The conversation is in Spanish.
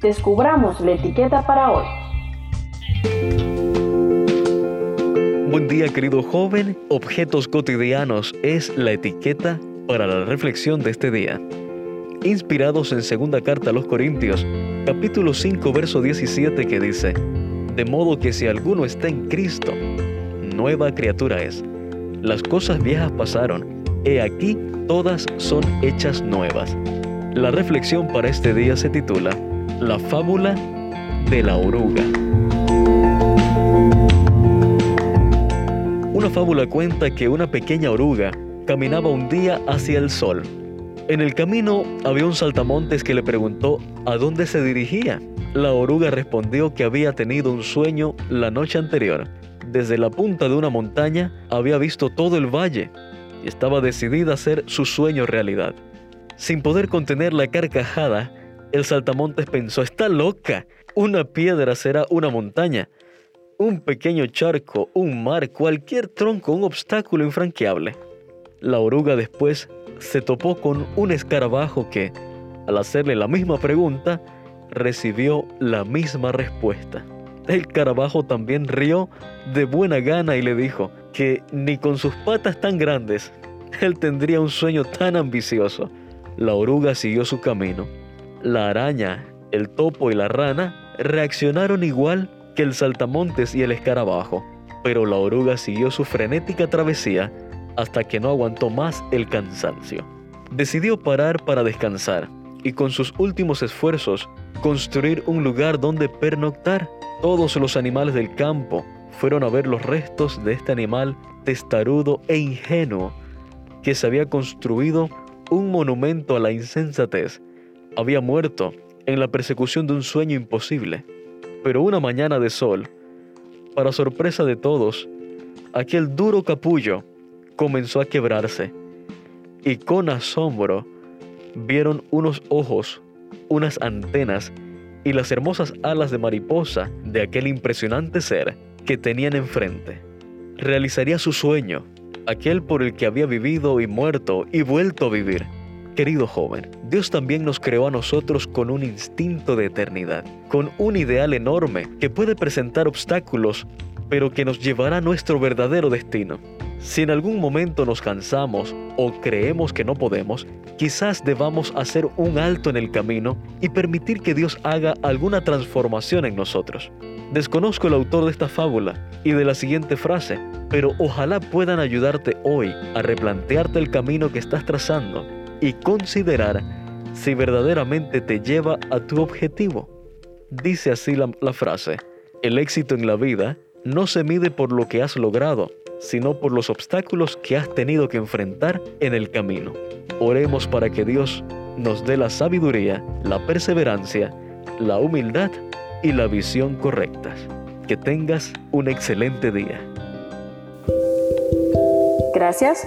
descubramos la etiqueta para hoy. Buen día querido joven, objetos cotidianos es la etiqueta para la reflexión de este día. Inspirados en segunda carta a los Corintios, capítulo 5, verso 17 que dice, De modo que si alguno está en Cristo, nueva criatura es. Las cosas viejas pasaron, he aquí todas son hechas nuevas. La reflexión para este día se titula La fábula de la oruga. Una fábula cuenta que una pequeña oruga caminaba un día hacia el sol. En el camino había un saltamontes que le preguntó a dónde se dirigía. La oruga respondió que había tenido un sueño la noche anterior. Desde la punta de una montaña había visto todo el valle y estaba decidida a hacer su sueño realidad. Sin poder contener la carcajada, el saltamontes pensó, está loca, una piedra será una montaña un pequeño charco, un mar, cualquier tronco, un obstáculo infranqueable. La oruga después se topó con un escarabajo que, al hacerle la misma pregunta, recibió la misma respuesta. El escarabajo también rió de buena gana y le dijo que ni con sus patas tan grandes él tendría un sueño tan ambicioso. La oruga siguió su camino. La araña, el topo y la rana reaccionaron igual que el saltamontes y el escarabajo, pero la oruga siguió su frenética travesía hasta que no aguantó más el cansancio. Decidió parar para descansar y con sus últimos esfuerzos construir un lugar donde pernoctar. Todos los animales del campo fueron a ver los restos de este animal testarudo e ingenuo que se había construido un monumento a la insensatez. Había muerto en la persecución de un sueño imposible. Pero una mañana de sol, para sorpresa de todos, aquel duro capullo comenzó a quebrarse y con asombro vieron unos ojos, unas antenas y las hermosas alas de mariposa de aquel impresionante ser que tenían enfrente. Realizaría su sueño, aquel por el que había vivido y muerto y vuelto a vivir. Querido joven, Dios también nos creó a nosotros con un instinto de eternidad, con un ideal enorme que puede presentar obstáculos, pero que nos llevará a nuestro verdadero destino. Si en algún momento nos cansamos o creemos que no podemos, quizás debamos hacer un alto en el camino y permitir que Dios haga alguna transformación en nosotros. Desconozco el autor de esta fábula y de la siguiente frase, pero ojalá puedan ayudarte hoy a replantearte el camino que estás trazando y considerar si verdaderamente te lleva a tu objetivo. Dice así la, frase, el éxito en la vida no se mide por lo que has logrado, sino por los obstáculos que has tenido que enfrentar en el camino. Oremos para que Dios nos dé la sabiduría, la perseverancia, la humildad y la visión correctas. Que tengas un excelente día. Gracias